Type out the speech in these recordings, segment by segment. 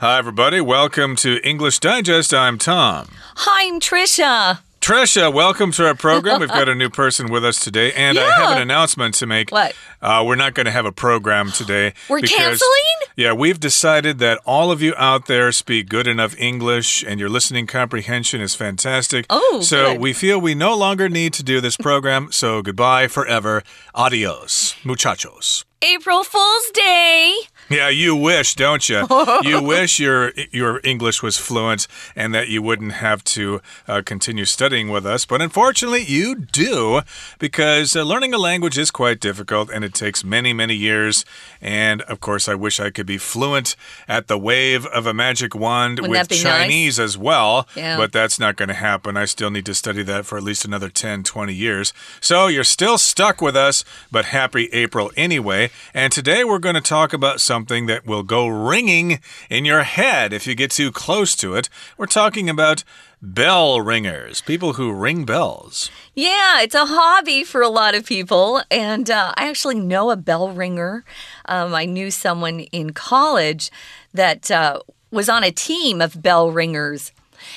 Hi, everybody. Welcome to English Digest. I'm Tom. Hi, I'm Trisha. Trisha, welcome to our program. We've got a new person with us today, and I have an announcement to make. What? Uh, we're not going to have a program today. We're because- canceling? Yeah, we've decided that all of you out there speak good enough English, and your listening comprehension is fantastic. Oh, so good. we feel we no longer need to do this program. so goodbye forever. Adios, muchachos. April Fool's Day. Yeah, you wish, don't you? you wish your your English was fluent and that you wouldn't have to uh, continue studying with us. But unfortunately, you do because uh, learning a language is quite difficult and it takes many, many years. And of course, I wish I could be fluent at the wave of a magic wand Wouldn't with be nice? Chinese as well. Yeah. But that's not going to happen. I still need to study that for at least another 10, 20 years. So you're still stuck with us, but happy April anyway. And today we're going to talk about something that will go ringing in your head if you get too close to it. We're talking about bell ringers, people who ring bells. Yeah, it's a hobby for a lot of people. And uh, I actually know a bell ringer. Um, I knew someone in college that uh, was on a team of bell ringers.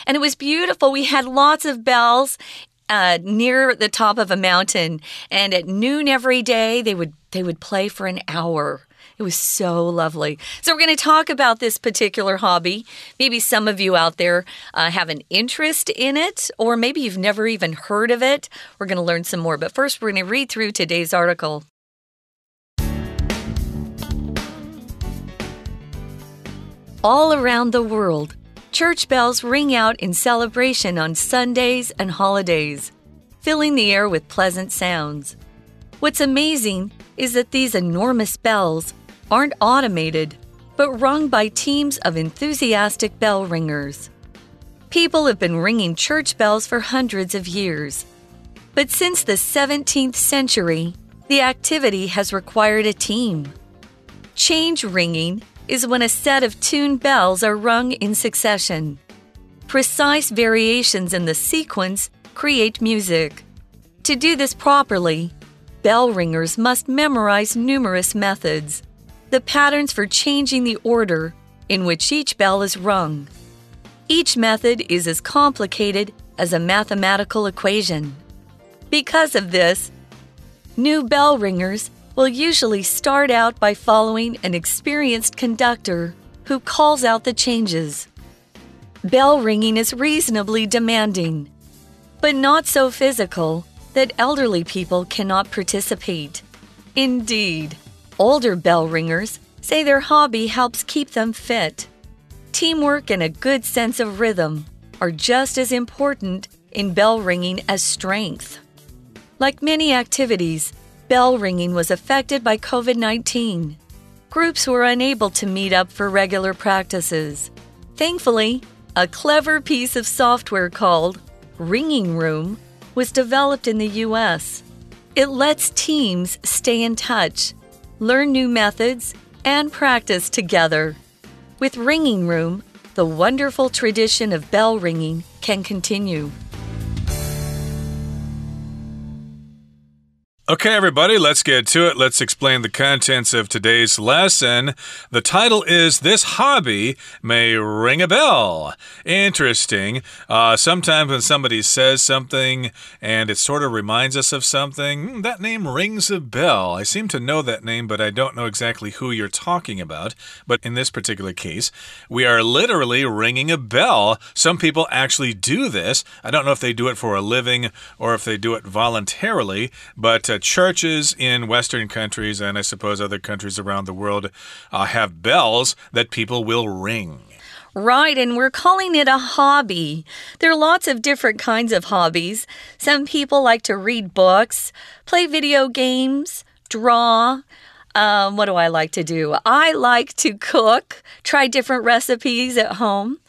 And it was beautiful. We had lots of bells. Uh, near the top of a mountain, and at noon every day they would they would play for an hour. It was so lovely. So, we're going to talk about this particular hobby. Maybe some of you out there uh, have an interest in it, or maybe you've never even heard of it. We're going to learn some more. But first, we're going to read through today's article. All around the world, church bells ring out in celebration on Sundays and holidays, filling the air with pleasant sounds. What's amazing is that these enormous bells aren't automated, but rung by teams of enthusiastic bell ringers. People have been ringing church bells for hundreds of years. But since the 17th century, the activity has required a team. Change ringing is when a set of tuned bells are rung in succession. Precise variations in the sequence create music. To do this properly, bell ringers must memorize numerous methods, the patterns for changing the order in which each bell is rung. Each method is as complicated as a mathematical equation. Because of this, new bell ringers will usually start out by following an experienced conductor who calls out the changes. Bell ringing is reasonably demanding, but not so physical that elderly people cannot participate. Indeed, older bell ringers say their hobby helps keep them fit. Teamwork and a good sense of rhythm are just as important in bell ringing as strength. Like many activities, bell ringing was affected by COVID 19. Groups were unable to meet up for regular practices. Thankfully, a clever piece of software called Ringing Room was developed in the US. It lets teams stay in touch, learn new methods, and practice together. With Ringing Room, the wonderful tradition of bell ringing can continue. Okay, everybody, let's get to it. Let's explain the contents of today's lesson. The title is This Hobby May Ring a Bell. Interesting. Uh, sometimes when somebody says something and it sort of reminds us of something, hmm, that name rings a bell. I seem to know that name, but I don't know exactly who you're talking about. But in this particular case, we are literally ringing a bell. Some people actually do this. I don't know if they do it for a living or if they do it voluntarily, but uh, churches in Western countries and I suppose other countries around the world uh, have bells that people will ring. Right, and we're calling it a hobby. There are lots of different kinds of hobbies. Some people like to read books, play video games, draw. Um, what do I like to do? I like to cook, try different recipes at home.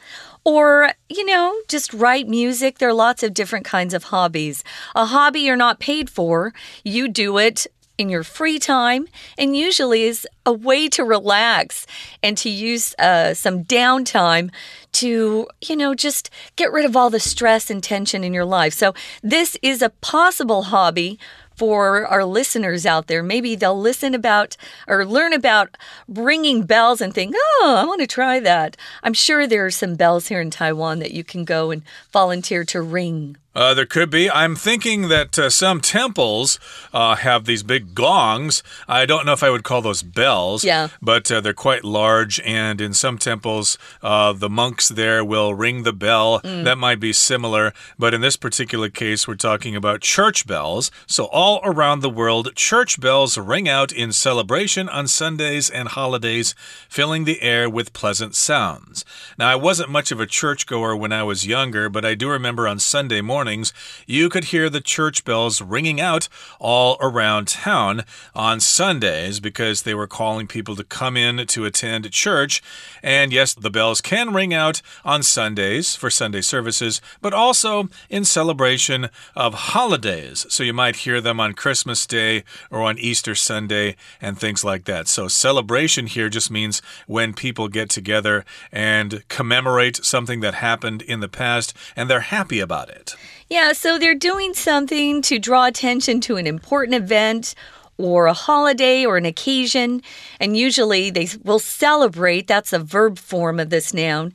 Or, you know, just write music. There are lots of different kinds of hobbies. A hobby you're not paid for, you do it in your free time and usually is a way to relax and to use uh, some downtime to, you know, just get rid of all the stress and tension in your life. So, this is a possible hobby for our listeners out there. Maybe they'll listen about or learn about ringing bells and think, oh, I want to try that. I'm sure there are some bells here in Taiwan that you can go and volunteer to ring. Uh, there could be. I'm thinking that uh, some temples uh, have these big gongs. I don't know if I would call those bells. Yeah. But uh, they're quite large, and in some temples, uh, the monks there will ring the bell. Mm. That might be similar, but in this particular case, we're talking about church bells. So all around the world, church bells ring out in celebration on Sundays and holidays, filling the air with pleasant sounds. Now, I wasn't much of a churchgoer when I was younger, but I do remember on Sunday morning mornings, you could hear the church bells ringing out all around town on Sundays because they were calling people to come in to attend church. And yes, the bells can ring out on Sundays for Sunday services, but also in celebration of holidays. So you might hear them on Christmas Day or on Easter Sunday and things like that. So celebration here just means when people get together and commemorate something that happened in the past and they're happy about it. Yeah, so they're doing something to draw attention to an important event or a holiday or an occasion, and usually they will celebrate, that's a verb form of this noun,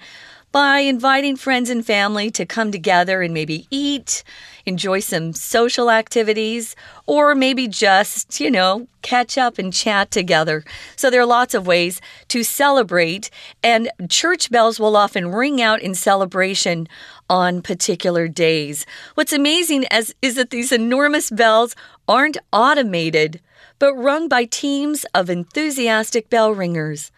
by inviting friends and family to come together and maybe eat, enjoy some social activities, or maybe just, you know, catch up and chat together. So there are lots of ways to celebrate, and church bells will often ring out in celebration on particular days. What's amazing is, is that these enormous bells aren't automated, but rung by teams of enthusiastic bell ringers.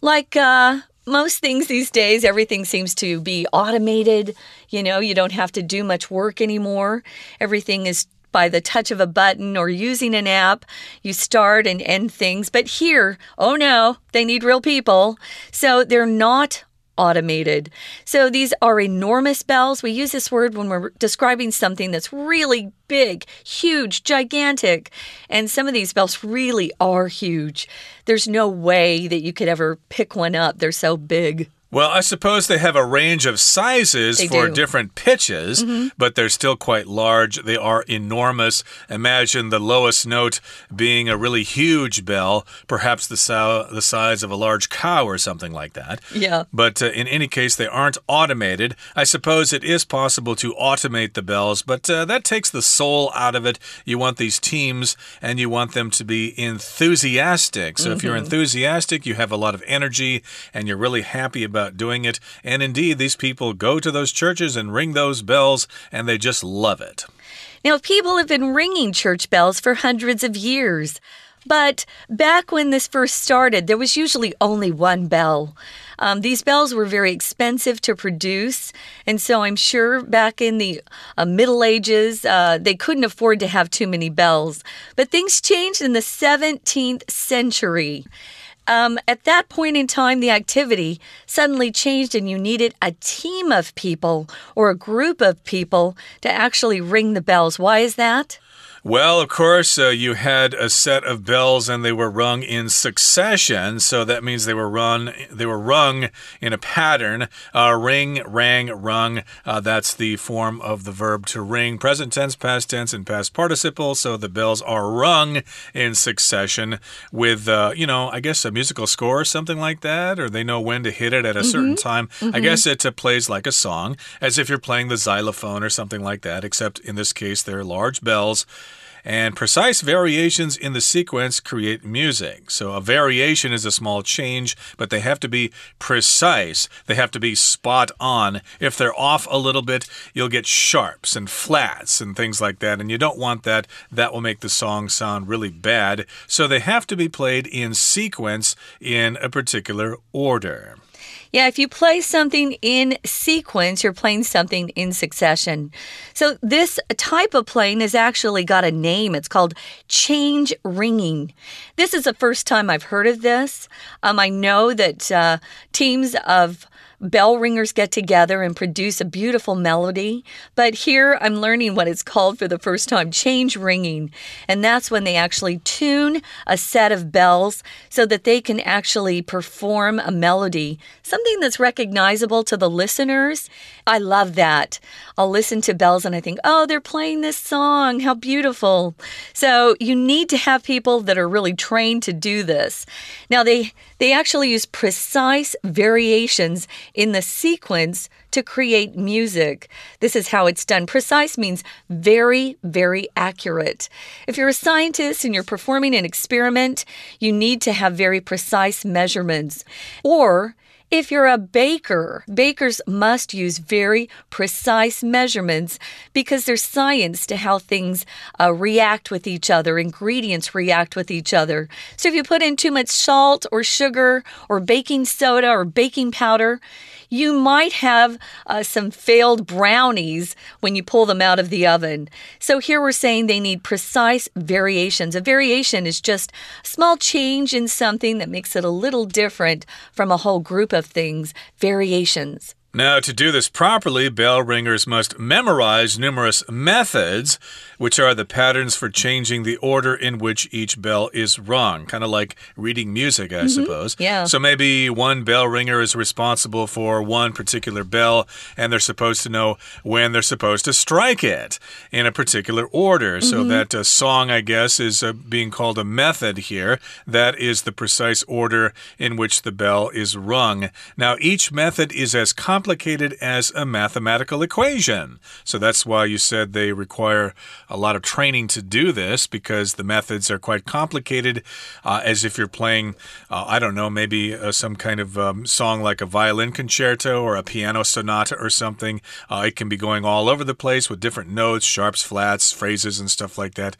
Like, uh, most things these days, everything seems to be automated. You know, you don't have to do much work anymore. Everything is by the touch of a button or using an app. You start and end things. But here, oh no, they need real people. So they're not automated. So these are enormous bells. We use this word when we're describing something that's really big, huge, gigantic. And some of these bells really are huge. There's no way that you could ever pick one up, they're so big. Well, I suppose they have a range of sizes they for do. different pitches, mm -hmm. but they're still quite large. They are enormous. Imagine the lowest note being a really huge bell, perhaps the, the size of a large cow or something like that. Yeah. But uh, in any case, they aren't automated. I suppose it is possible to automate the bells, but uh, that takes the soul out of it. You want these teams and you want them to be enthusiastic. So mm -hmm. if you're mm-hmm. enthusiastic, you have a lot of energy and you're really happy about about doing it. And indeed, these people go to those churches and ring those bells, and they just love it. Now, people have been ringing church bells for hundreds of years. But back when this first started, there was usually only one bell. Um, these bells were very expensive to produce, and so I'm sure back in the uh, Middle Ages, uh, they couldn't afford to have too many bells. But things changed in the 17th century. Um, at that point in time, the activity suddenly changed, and you needed a team of people or a group of people to actually ring the bells. Why is that? Well, of course, uh, you had a set of bells and they were rung in succession. So that means they were run, they were rung in a pattern. Uh, ring, rang, rung. Uh, that's the form of the verb to ring. Present tense, past tense, and past participle. So the bells are rung in succession with, uh, you know, I guess a musical score or something like that, or they know when to hit it at a mm -hmm. certain time. Mm -hmm. I mm-hmm. guess it uh, plays like a song, as if you're playing the xylophone or something like that, except in this case, they're large bells and precise variations in the sequence create music. So a variation is a small change, but they have to be precise. They have to be spot on. If they're off a little bit, you'll get sharps and flats and things like that, and you don't want that. That will make the song sound really bad. So they have to be played in sequence in a particular order. Yeah, if you play something in sequence, you're playing something in succession. So, this type of playing has actually got a name. It's called change ringing. This is the first time I've heard of this. Um, I know that uh, teams of bell ringers get together and produce a beautiful melody. But here I'm learning what it's called for the first time change ringing. And that's when they actually tune a set of bells so that they can actually perform a melody, something that's recognizable to the listeners. I love that. I'll listen to bells and I think, oh, they're playing this song. How beautiful. So you need to have people that are really trained to do this. Now, they, they actually use precise variations in the sequence to create music. This is how it's done. Precise means very, very accurate. If you're a scientist and you're performing an experiment, you need to have very precise measurements. Or if you're a baker, bakers must use very precise measurements because there's science to how things uh, react with each other, ingredients react with each other. So if you put in too much salt or sugar or baking soda or baking powder, you might have uh, some failed brownies when you pull them out of the oven. So here we're saying they need precise variations. A variation is just a small change in something that makes it a little different from a whole group of things. Variations. Now, to do this properly, bell ringers must memorize numerous methods, which are the patterns for changing the order in which each bell is rung. Kind of like reading music, I mm -hmm. suppose. Yeah. So maybe one bell ringer is responsible for one particular bell, and they're supposed to know when they're supposed to strike it in a particular order. Mm -hmm. So mm-hmm. that uh, song, I guess, is uh, being called a method here. That is the precise order in which the bell is rung. Now, each method is as complicated complicated as a mathematical equation. So that's why you said they require a lot of training to do this because the methods are quite complicated, uh, as if you're playing, uh, I don't know, maybe uh, some kind of um, song like a violin concerto or a piano sonata or something. Uh, it can be going all over the place with different notes, sharps, flats, phrases, and stuff like that.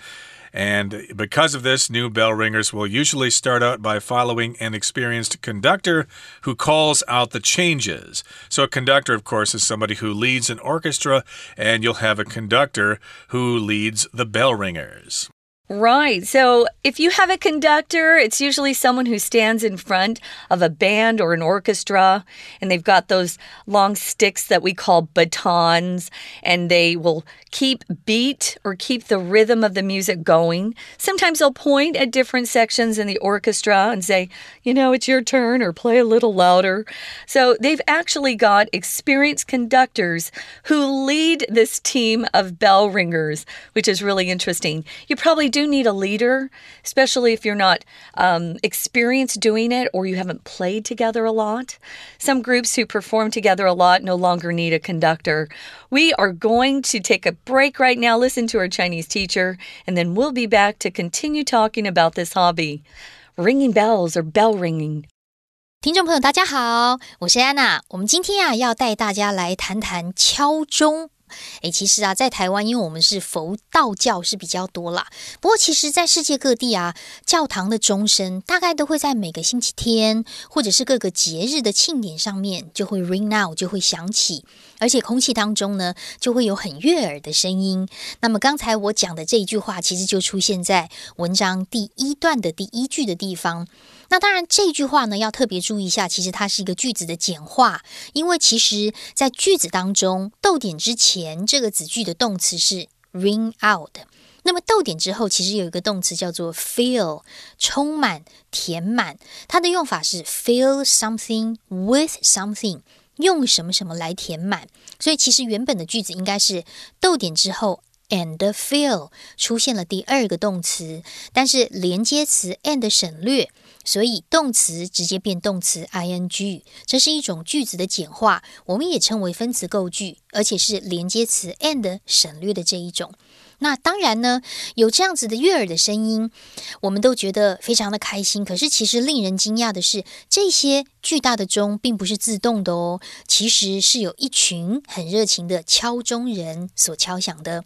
And because of this, new bell ringers will usually start out by following an experienced conductor who calls out the changes. So, a conductor, of course, is somebody who leads an orchestra, and you'll have a conductor who leads the bell ringers. Right. So if you have a conductor, it's usually someone who stands in front of a band or an orchestra, and they've got those long sticks that we call batons, and they will keep beat or keep the rhythm of the music going. Sometimes they'll point at different sections in the orchestra and say, you know, it's your turn, or play a little louder. So they've actually got experienced conductors who lead this team of bell ringers, which is really interesting. You probably do need a leader, especially if you're not um, experienced doing it or you haven't played together a lot. Some groups who perform together a lot no longer need a conductor. We are going to take a break right now, listen to our Chinese teacher, and then we'll be back to continue talking about this hobby ringing bells or bell ringing. 听众朋友，大家好，我是安娜。我们今天啊，要带大家来谈谈敲钟。 诶，其实啊，在台湾，因为我们是佛道教是比较多啦。不过，其实，在世界各地啊，教堂的钟声大概都会在每个星期天，或者是各个节日的庆典上面，就会 ring out，就会响起。而且，空气当中呢，就会有很悦耳的声音。那么，刚才我讲的这一句话，其实就出现在文章第一段的第一句的地方。那当然，这句话呢要特别注意一下，其实它是一个句子的简化，因为其实在句子当中，逗点之前这个子句的动词是 ring out，那么逗点之后其实有一个动词叫做 fill，充满、填满，它的用法是 fill something with something，用什么什么来填满，所以其实原本的句子应该是逗点之后。and fill 出现了第二个动词，但是连接词 and 省略，所以动词直接变动词 ing，这是一种句子的简化，我们也称为分词构句，而且是连接词 and 省略的这一种。那当然呢，有这样子的悦耳的声音，我们都觉得非常的开心。可是其实令人惊讶的是，这些巨大的钟并不是自动的哦，其实是有一群很热情的敲钟人所敲响的。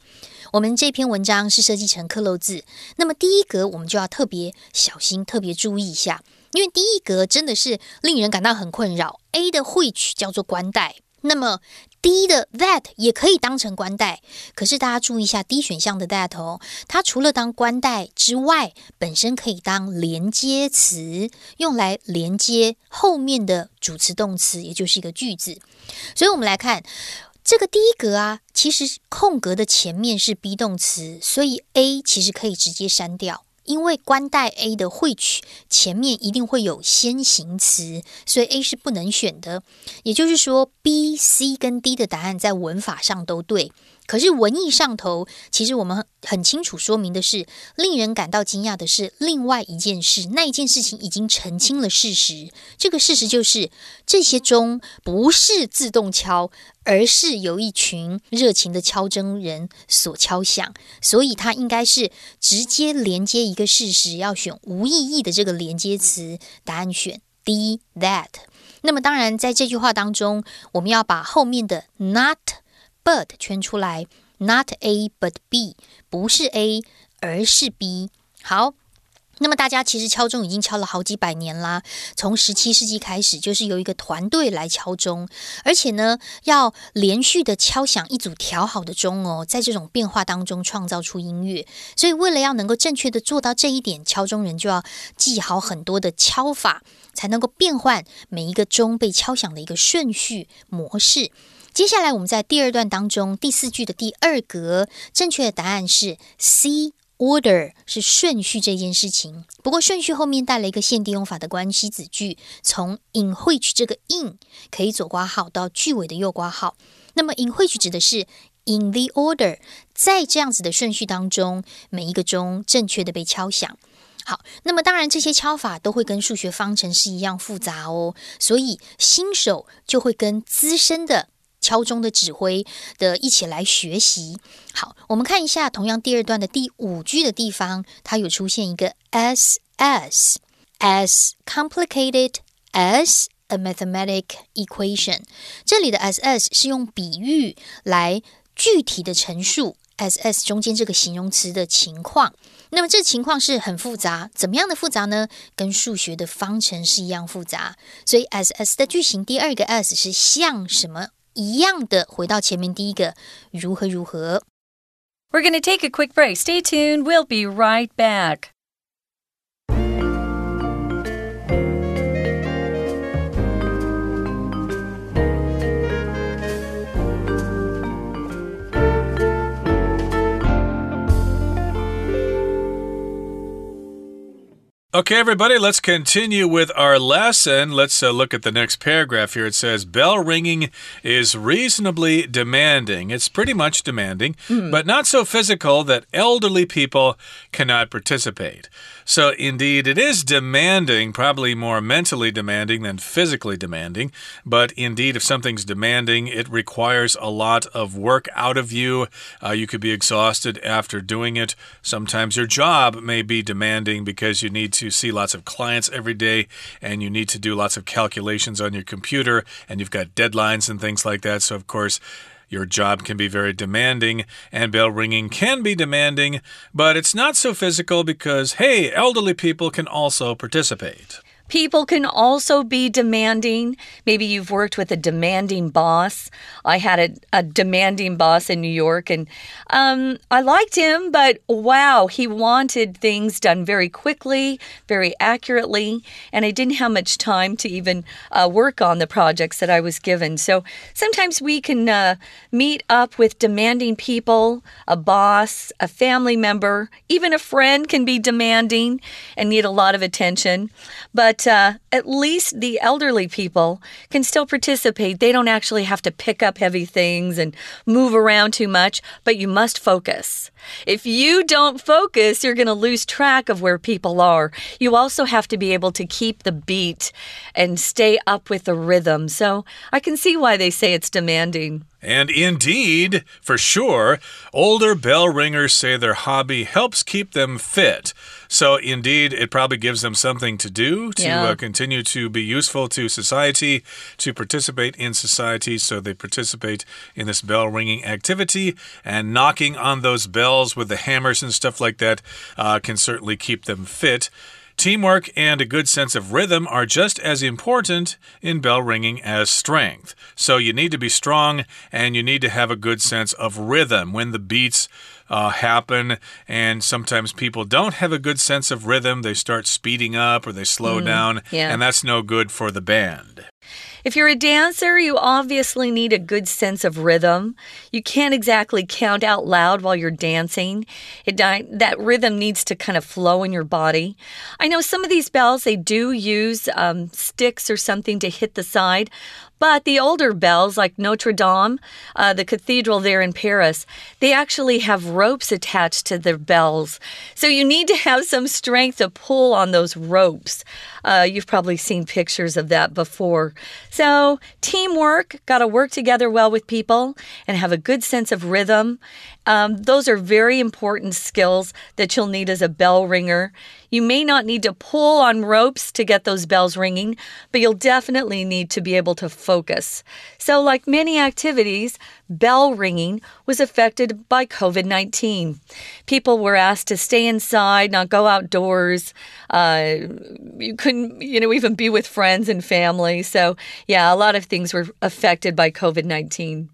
我们这篇文章是设计成刻漏字，那么第一格我们就要特别小心、特别注意一下，因为第一格真的是令人感到很困扰。A 的会曲叫做关带，那么。D 的 that 也可以当成冠带，可是大家注意一下 D 选项的 that 哦，它除了当冠带之外，本身可以当连接词，用来连接后面的主词动词，也就是一个句子。所以我们来看这个第一格啊，其实空格的前面是 be 动词，所以 A 其实可以直接删掉。因为冠带 A 的汇取前面一定会有先行词，所以 A 是不能选的。也就是说，B、C 跟 D 的答案在文法上都对。可是文艺上头，其实我们很清楚说明的是，令人感到惊讶的是另外一件事，那一件事情已经澄清了事实。这个事实就是，这些钟不是自动敲，而是有一群热情的敲钟人所敲响，所以它应该是直接连接一个事实，要选无意义的这个连接词。答案选 D that。那么当然，在这句话当中，我们要把后面的 not。But 圈出来，not A but B，不是 A 而是 B。好，那么大家其实敲钟已经敲了好几百年啦，从十七世纪开始，就是由一个团队来敲钟，而且呢，要连续的敲响一组调好的钟哦，在这种变化当中创造出音乐。所以为了要能够正确的做到这一点，敲钟人就要记好很多的敲法，才能够变换每一个钟被敲响的一个顺序模式。接下来，我们在第二段当中第四句的第二格，正确的答案是 C。Order 是顺序这件事情，不过顺序后面带了一个限定用法的关系子句，从 in which 这个 in 可以左挂号到句尾的右挂号。那么 in which 指的是 in the order，在这样子的顺序当中，每一个钟正确的被敲响。好，那么当然这些敲法都会跟数学方程式一样复杂哦，所以新手就会跟资深的。敲钟的指挥的，一起来学习。好，我们看一下，同样第二段的第五句的地方，它有出现一个 s s as complicated as a mathematic equation。这里的 s s 是用比喻来具体的陈述 s s 中间这个形容词的情况。那么这情况是很复杂，怎么样的复杂呢？跟数学的方程式一样复杂。所以 s s 的句型第二个 s 是像什么？一样的，回到前面第一个，如何如何。We're going to take a quick break. Stay tuned. We'll be right back. Okay, everybody, let's continue with our lesson. Let's uh, look at the next paragraph here. It says, Bell ringing is reasonably demanding. It's pretty much demanding, mm. but not so physical that elderly people cannot participate. So, indeed, it is demanding, probably more mentally demanding than physically demanding. But indeed, if something's demanding, it requires a lot of work out of you. Uh, you could be exhausted after doing it. Sometimes your job may be demanding because you need to see lots of clients every day and you need to do lots of calculations on your computer and you've got deadlines and things like that. So, of course, your job can be very demanding, and bell ringing can be demanding, but it's not so physical because, hey, elderly people can also participate. People can also be demanding. Maybe you've worked with a demanding boss. I had a, a demanding boss in New York, and um, I liked him, but wow, he wanted things done very quickly, very accurately, and I didn't have much time to even uh, work on the projects that I was given. So sometimes we can uh, meet up with demanding people, a boss, a family member, even a friend can be demanding and need a lot of attention. But but uh, at least the elderly people can still participate. They don't actually have to pick up heavy things and move around too much, but you must focus. If you don't focus, you're going to lose track of where people are. You also have to be able to keep the beat and stay up with the rhythm. So I can see why they say it's demanding. And indeed, for sure, older bell ringers say their hobby helps keep them fit. So, indeed, it probably gives them something to do to yeah. uh, continue to be useful to society, to participate in society. So, they participate in this bell ringing activity and knocking on those bells with the hammers and stuff like that uh, can certainly keep them fit. Teamwork and a good sense of rhythm are just as important in bell ringing as strength. So you need to be strong and you need to have a good sense of rhythm when the beats uh, happen. And sometimes people don't have a good sense of rhythm. They start speeding up or they slow mm, down. Yeah. And that's no good for the band. If you're a dancer, you obviously need a good sense of rhythm. You can't exactly count out loud while you're dancing. It, that rhythm needs to kind of flow in your body. I know some of these bells, they do use um, sticks or something to hit the side. But the older bells, like Notre Dame, uh, the cathedral there in Paris, they actually have ropes attached to their bells. So you need to have some strength to pull on those ropes. Uh, you've probably seen pictures of that before. So, teamwork, got to work together well with people and have a good sense of rhythm. Um, those are very important skills that you'll need as a bell ringer. You may not need to pull on ropes to get those bells ringing, but you'll definitely need to be able to focus. So, like many activities, bell ringing was affected by COVID 19. People were asked to stay inside, not go outdoors. Uh, you couldn't, you know, even be with friends and family. So, yeah, a lot of things were affected by COVID 19.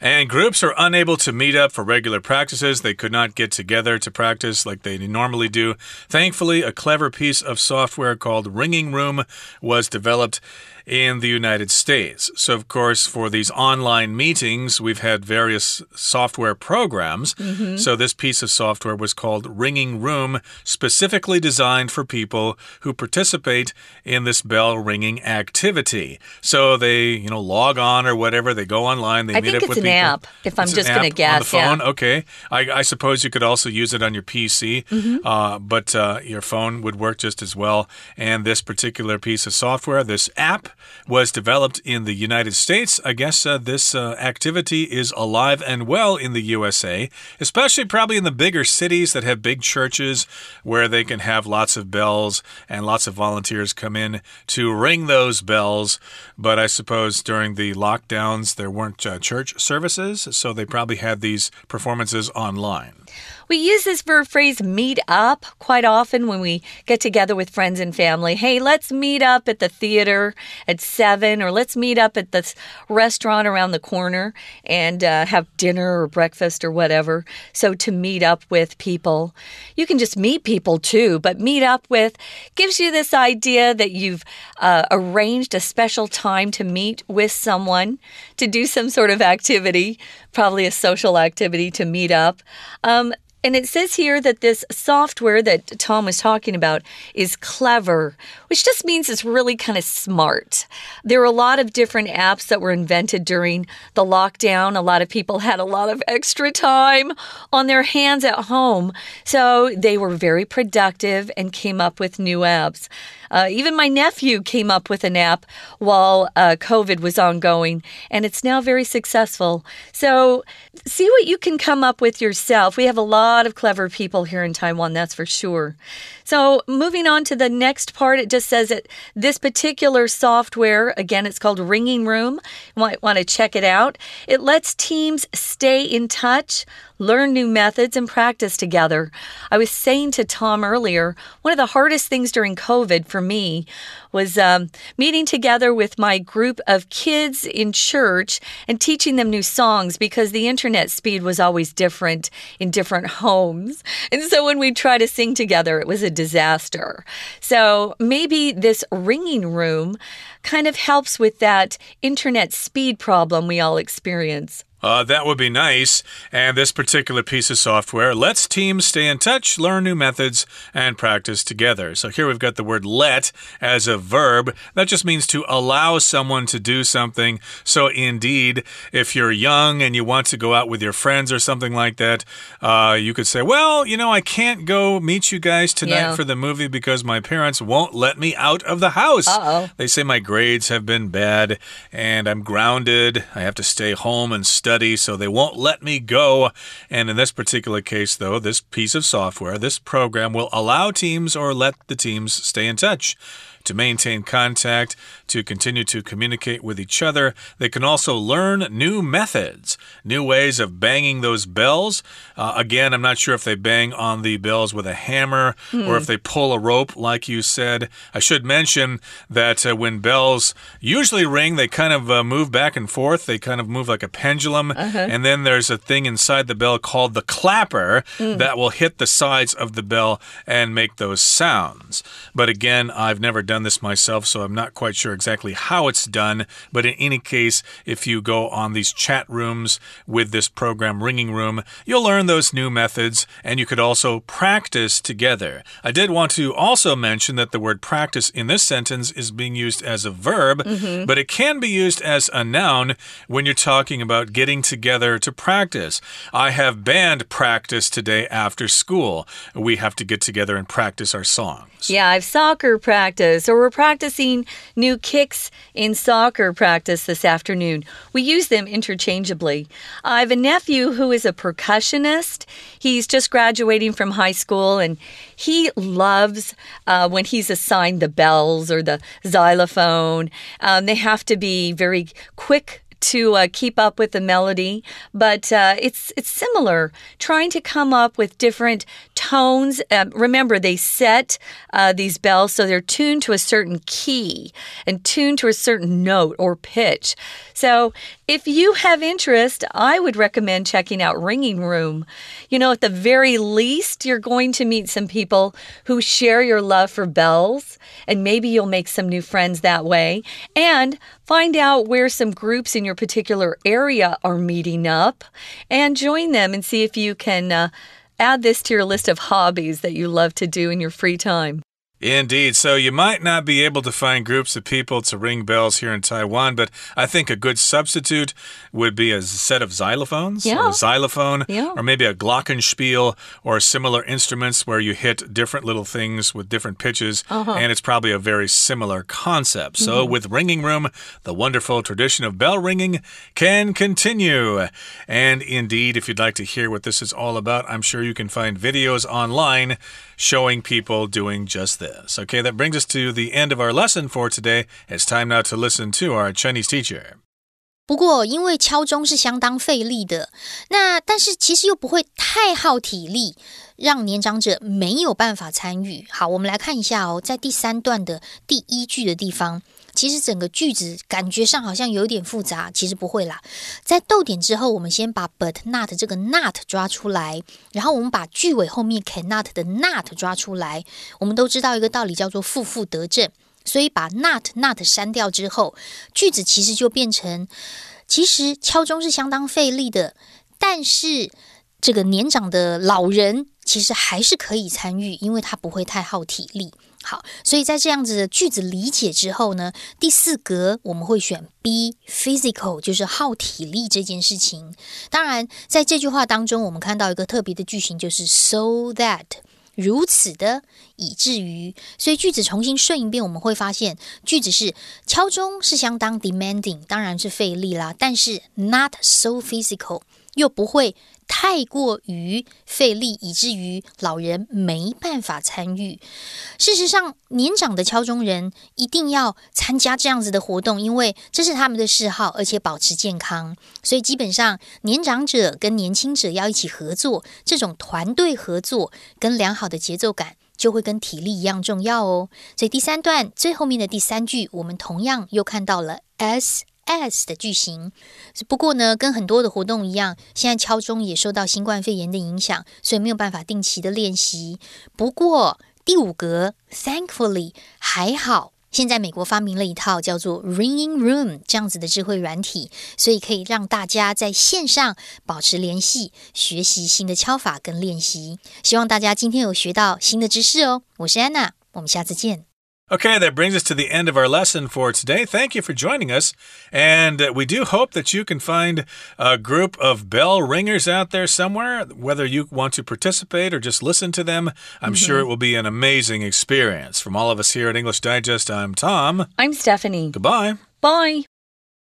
And groups are unable to meet up for regular practices. They could not get together to practice like they normally do. Thankfully, a clever piece of software called Ringing Room was developed in the United States. So, of course, for these online meetings, we've had various software programs. Mm -hmm. So, this piece of software was called Ringing Room, specifically designed for people who participate in this bell ringing activity. So, they, you know, log on or whatever, they go online, they I meet up with people. an app, if I'm it's just going to guess. On the phone, yeah. okay. I, I, suppose you could also use it on your PC, mm -hmm. uh, but uh, your phone would work just as well. And this particular piece of software, this app, was developed in the United States. I guess uh, this uh, activity is alive and well in the USA, especially probably in the bigger cities that have big churches where they can have lots of bells and lots of volunteers come in to ring those bells. But I suppose during the lockdowns, there weren't uh, church services, so they probably had these performances online. We use this verb phrase meet up quite often when we get together with friends and family. Hey, let's meet up at the theater at 7, or let's meet up at this restaurant around the corner and uh, have dinner or breakfast or whatever. So, to meet up with people, you can just meet people too, but meet up with gives you this idea that you've uh, arranged a special time to meet with someone to do some sort of activity, probably a social activity to meet up. Um, and it says here that this software that Tom was talking about is clever, which just means it's really kind of smart. There are a lot of different apps that were invented during the lockdown. A lot of people had a lot of extra time on their hands at home. So they were very productive and came up with new apps. Uh, even my nephew came up with an app while uh, COVID was ongoing, and it's now very successful. So, see what you can come up with yourself. We have a lot of clever people here in Taiwan, that's for sure. So, moving on to the next part, it just says that this particular software, again, it's called Ringing Room. You might want to check it out. It lets teams stay in touch, learn new methods, and practice together. I was saying to Tom earlier, one of the hardest things during COVID for me was um, meeting together with my group of kids in church and teaching them new songs because the internet speed was always different in different homes. And so when we try to sing together, it was a disaster. So maybe this ringing room kind of helps with that internet speed problem we all experience. Uh, that would be nice. And this particular piece of software lets teams stay in touch, learn new methods, and practice together. So here we've got the word let as a verb. That just means to allow someone to do something. So indeed, if you're young and you want to go out with your friends or something like that, uh, you could say, well, you know, I can't go meet you guys tonight yeah. for the movie because my parents won't let me out of the house. Uh -oh. They say my grades have been bad and I'm grounded. I have to stay home and study study, so they won't let me go. And in this particular case, though, this piece of software, this program will allow teams or let the teams stay in touch. To maintain contact, to continue to communicate with each other. They can also learn new methods, new ways of banging those bells. Uh, again, I'm not sure if they bang on the bells with a hammer mm. or if they pull a rope, like you said. I should mention that uh, when bells usually ring, they kind of uh, move back and forth. They kind of move like a pendulum. -huh. And then there's a thing inside the bell called the clapper mm. that will hit the sides of the bell and make those sounds. But again, I've never done this myself, so I'm not quite sure exactly how it's done. But in any case, if you go on these chat rooms with this program, Ringing Room, you'll learn those new methods and you could also practice together. I did want to also mention that the word practice in this sentence is being used as a verb, mm -hmm. but it can be used as a noun when you're talking about getting together to practice. I have band practice today after school. We have to get together and practice our songs. Yeah, I've soccer practice, or we're practicing new kicks in soccer practice this afternoon. We use them interchangeably. I have a nephew who is a percussionist. He's just graduating from high school, and he loves uh, when he's assigned the bells or the xylophone. Um, they have to be very quick to uh, keep up with the melody, but uh, it's it's similar. Trying to come up with different tones. Uh, remember, they set uh, these bells so they're tuned to a certain key and tuned to a certain note or pitch. So, if you have interest, I would recommend checking out Ringing Room. You know, at the very least, you're going to meet some people who share your love for bells, and maybe you'll make some new friends that way. And find out where some groups in your particular area are meeting up and join them and see if you can. Uh, add this to your list of hobbies that you love to do in your free time. Indeed. So you might not be able to find groups of people to ring bells here in Taiwan, but I think a good substitute would be a set of xylophones, yeah. a xylophone, yeah. or maybe a glockenspiel or similar instruments where you hit different little things with different pitches, uh -huh. and it's probably a very similar concept. So mm -hmm. with Ringing Room, the wonderful tradition of bell ringing can continue. And indeed, if you'd like to hear what this is all about, I'm sure you can find videos online showing people doing just this Okay, that brings us to the end of our lesson for today. It's time now to listen to our Chinese teacher. 不过，因为敲钟是相当费力的，那但是其实又不会太耗体力，让年长者没有办法参与。好，我们来看一下哦，在第三段的第一句的地方。 其实整个句子感觉上好像有点复杂，其实不会啦。在逗点之后，我们先把 but not 这个 not 抓出来，然后我们把句尾后面 cannot 的 not 抓出来。我们都知道一个道理叫做负负得正，所以把 not not 删掉之后，句子其实就变成：其实敲钟是相当费力的，但是这个年长的老人其实还是可以参与，因为它不会太耗体力。好，所以在这样子的句子理解之后呢，第四格我们会选 B physical，就是耗体力这件事情。当然，在这句话当中，我们看到一个特别的句型，就是 so that 如此的，以至于。所以句子重新顺一遍，我们会发现句子是敲钟是相当 demanding，当然是费力啦，但是 not so physical，又不会。太过于费力，以至于老人没办法参与。事实上，年长的敲钟人一定要参加这样子的活动，因为这是他们的嗜好，而且保持健康。所以，基本上年长者跟年轻者要一起合作，这种团队合作跟良好的节奏感，就会跟体力一样重要哦。所以，第三段最后面的第三句，我们同样又看到了 s。As 的句型，不过呢，跟很多的活动一样，现在敲钟也受到新冠肺炎的影响，所以没有办法定期的练习。不过第五格，thankfully 还好，现在美国发明了一套叫做 Ringing Room 这样子的智慧软体，所以可以让大家在线上保持联系，学习新的敲法跟练习。希望大家今天有学到新的知识哦。我是安娜，我们下次见。Okay, that brings us to the end of our lesson for today. Thank you for joining us. And we do hope that you can find a group of bell ringers out there somewhere, whether you want to participate or just listen to them. I'm mm -hmm. sure it will be an amazing experience. From all of us here at English Digest, I'm Tom. I'm Stephanie. Goodbye. Bye.